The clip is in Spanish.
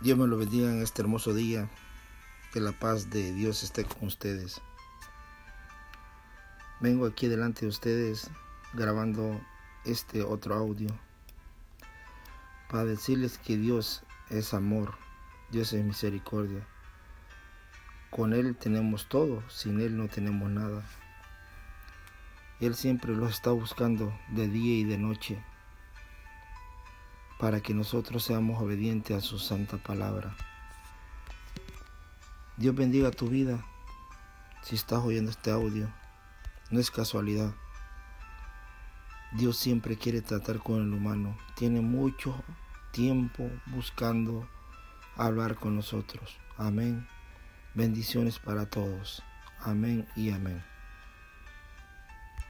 Dios me lo bendiga en este hermoso día. Que la paz de Dios esté con ustedes. Vengo aquí delante de ustedes grabando este otro audio para decirles que Dios es amor, Dios es misericordia. Con Él tenemos todo, sin Él no tenemos nada. Él siempre los está buscando de día y de noche para que nosotros seamos obedientes a su santa palabra. Dios bendiga tu vida si estás oyendo este audio. No es casualidad. Dios siempre quiere tratar con el humano. Tiene mucho tiempo buscando hablar con nosotros. Amén. Bendiciones para todos. Amén y amén.